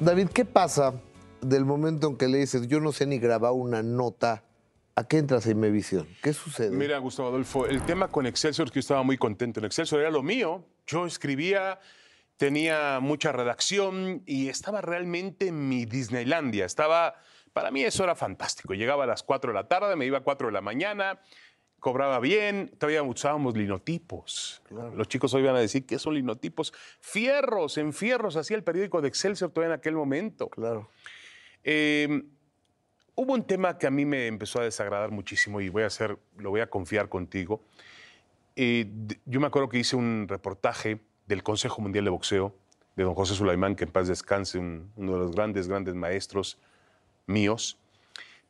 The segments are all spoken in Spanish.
David, ¿qué pasa del momento en que le dices, yo no sé ni grabar una nota? ¿A qué entras en Imevisión? ¿Qué sucede? Mira, Gustavo Adolfo, el tema con Excelsior, que yo estaba muy contento en Excelsior, era lo mío. Yo escribía, tenía mucha redacción y estaba realmente en mi Disneylandia. Estaba, para mí eso era fantástico. Llegaba a las 4 de la tarde, me iba a 4 de la mañana, cobraba bien, todavía usábamos linotipos. Los chicos hoy van a decir, ¿qué son linotipos? Fierros, en fierros, hacía el periódico de Excelsior todavía en aquel momento. Claro. Eh, hubo un tema que a mí me empezó a desagradar muchísimo y voy a hacer, lo voy a confiar contigo. Eh, yo me acuerdo que hice un reportaje del Consejo Mundial de Boxeo de don José Sulaimán, que en paz descanse, un- uno de los grandes, grandes maestros míos.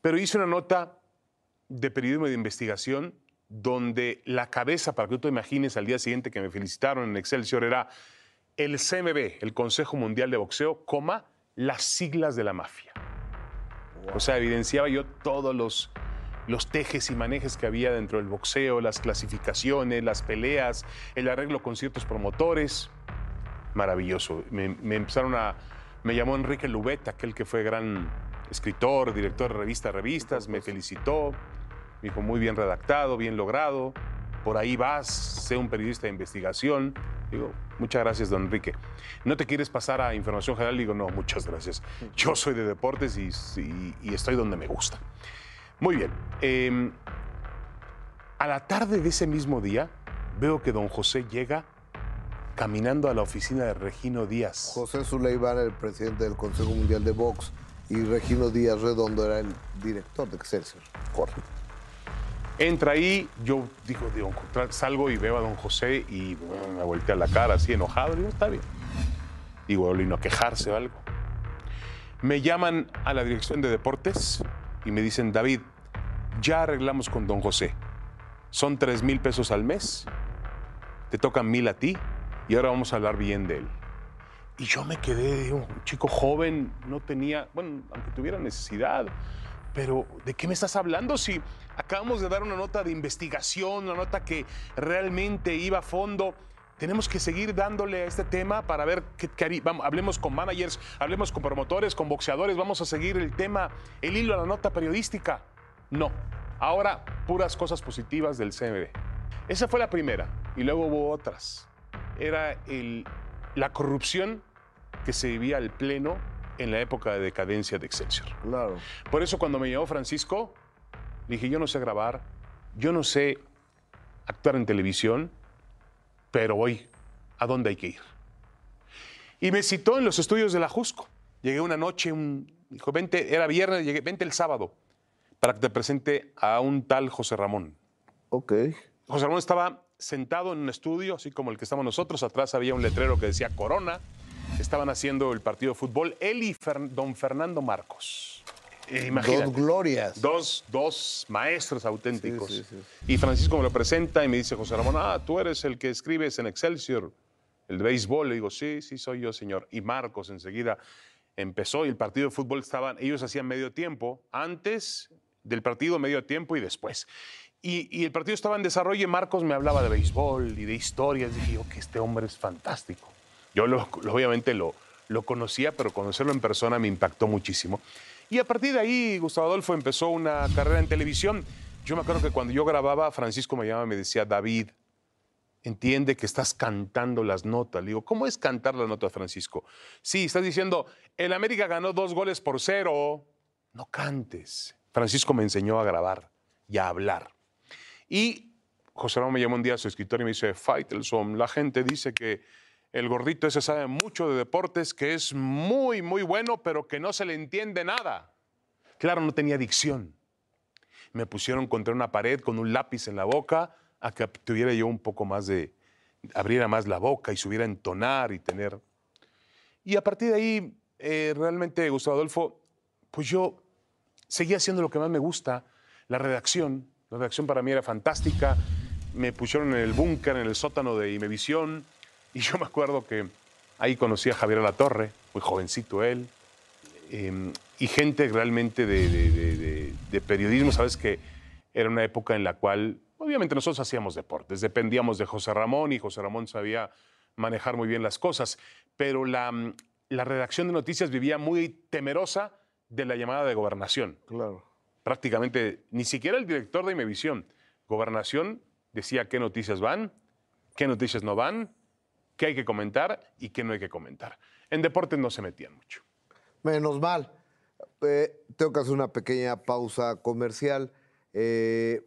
Pero hice una nota de periodismo de investigación donde la cabeza, para que tú te imagines, al día siguiente que me felicitaron en Excelsior, era el CMB, el Consejo Mundial de Boxeo, coma, las siglas de la mafia. O sea, evidenciaba yo todos los, los tejes y manejes que había dentro del boxeo, las clasificaciones, las peleas, el arreglo con ciertos promotores. Maravilloso. Me, me empezaron a... Me llamó Enrique Lubet, aquel que fue gran escritor, director de revista Revistas, me felicitó. Me dijo, muy bien redactado, bien logrado. Por ahí vas, sé un periodista de investigación. Digo, muchas gracias, don Enrique. ¿No te quieres pasar a información general? Digo, no, muchas gracias. Yo soy de deportes y, y- y estoy donde me gusta. Muy bien. eh, a la tarde de ese mismo día, veo que don José llega caminando a la oficina de Regino Díaz. José Suleimán era el presidente del Consejo Mundial de Box y Regino Díaz Redondo era el director de Excelsior. Correcto. Entra ahí, yo digo, digo, salgo y veo a don José y bueno, me voltea la cara así enojado. Digo, está bien. Digo, y no quejarse o algo. Me llaman a la dirección de deportes y me dicen, David, ya arreglamos con don José. Son tres mil pesos al mes, te tocan mil a ti y ahora vamos a hablar bien de él. Y yo me quedé, digo, un chico joven, no tenía, bueno, aunque tuviera necesidad, pero ¿de qué me estás hablando si acabamos de dar una nota de investigación, una nota que realmente iba a fondo? Tenemos que seguir dándole a este tema para ver qué, qué hablemos con managers, hablemos con promotores, con boxeadores, vamos a seguir el tema, el hilo a la nota periodística. No, ahora puras cosas positivas del CMB. Esa fue la primera y luego hubo otras. Era la corrupción que se vivía al pleno en la época de decadencia de Excelsior. Claro. Por eso cuando me llamó Francisco, dije, yo no sé grabar, yo no sé actuar en televisión, pero voy a dónde hay que ir. Y me citó en los estudios de la Jusco. Llegué una noche, un, dijo, vente, era viernes, llegué, vente el sábado para que te presente a un tal José Ramón. Ok. José Ramón estaba sentado en un estudio, así como el que estamos nosotros. Atrás había un letrero que decía Corona. Estaban haciendo el partido de fútbol. Él y Fer- don Fernando Marcos. Imagínate. Dos glorias. Dos, dos maestros auténticos. Sí, sí, Y Francisco me lo presenta y me dice, José Ramón, ah, tú eres el que escribes en Excelsior, el de béisbol. Le digo, sí, sí, soy yo, señor. Y Marcos enseguida empezó y el partido de fútbol estaban, ellos hacían medio tiempo, antes del partido, medio tiempo y después. Y, y el partido estaba en desarrollo y Marcos me hablaba de béisbol y de historias. Dije yo que este hombre es fantástico. Yo obviamente lo, lo conocía, pero conocerlo en persona me impactó muchísimo. Y a partir de ahí, Gustavo Adolfo empezó una carrera en televisión. Yo me acuerdo que cuando yo grababa, Francisco me llamaba y me decía, David, entiende que estás cantando las notas. Le digo, ¿cómo es cantar las notas, Francisco? Sí, estás diciendo, el América ganó dos goles por cero. No cantes. Francisco me enseñó a grabar y a hablar. Y José Ramón me llamó un día a su escritorio y me dice, Faitelson, la gente dice que el gordito ese sabe mucho de deportes, que es muy, muy bueno, pero que no se le entiende nada. Claro, no tenía dicción. Me pusieron contra una pared con un lápiz en la boca a que tuviera yo un poco más de, abriera más la boca y subiera a entonar y tener... Y a partir de ahí, eh, realmente, Gustavo Adolfo, pues yo seguía haciendo lo que más me gusta, la redacción. La redacción para mí era fantástica. Me pusieron en el búnker, en el sótano de Imevisión. Y yo me acuerdo que ahí conocí a Javier Alatorre, muy jovencito él. eh, y gente realmente de, de- de- de- de periodismo, sabes que era una época en la cual, obviamente nosotros hacíamos deportes, dependíamos de José Ramón y José Ramón sabía manejar muy bien las cosas, pero la, mm, la redacción de noticias vivía muy temerosa de la llamada de gobernación. Claro. Prácticamente, ni siquiera el director de Imevisión, gobernación, decía qué noticias van, qué noticias no van, qué hay que comentar y qué no hay que comentar. En deportes no se metían mucho. Menos mal. Eh, tengo que hacer una pequeña pausa comercial. Eh,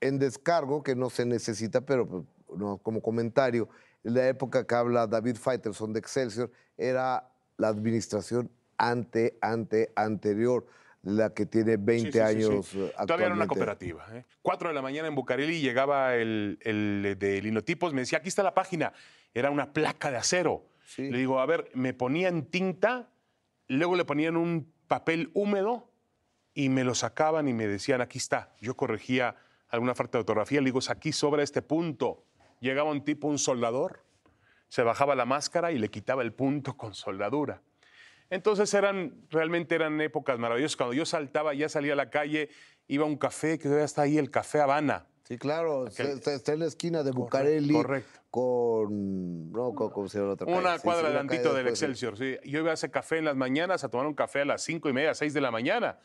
en descargo, que no se necesita, pero pues, no, como comentario, en la época que habla David Faitelson de Excelsior, era la administración ante, ante, anterior, la que tiene 20 Sí, sí, sí, años sí. eh, Todavía era una actualmente. cooperativa. ¿eh? Cuatro de la mañana en Bucareli llegaba el, el de linotipos, me decía, aquí está la página. Era una placa de acero. Sí. Le digo, a ver, me ponían tinta, luego le ponían un papel húmedo y me lo sacaban y me decían, aquí está. Yo corregía alguna falta de ortografía, le digo, aquí sobra este punto. Llegaba un tipo, un soldador, se bajaba la máscara y le quitaba el punto con soldadura. Entonces eran, realmente eran épocas maravillosas. Cuando yo saltaba, ya salía a la calle, iba a un café, que todavía está ahí, el Café Habana. Sí, claro, está, está en la esquina de Bucareli correcto. con, no, con, ¿cómo se llama la otra? Una Sí, sí, cuadra la adelantito del después, sí. Excelsior. sí. Yo iba a ese café en las mañanas a tomar un café a las cinco y media, seis de la mañana.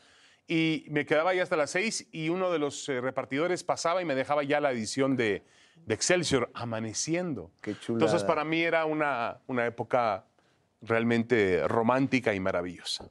Y me quedaba ahí hasta las seis y uno de los eh, repartidores pasaba y me dejaba ya la edición de, de Excelsior amaneciendo. Qué chulada. Entonces para mí era una, una época realmente romántica y maravillosa.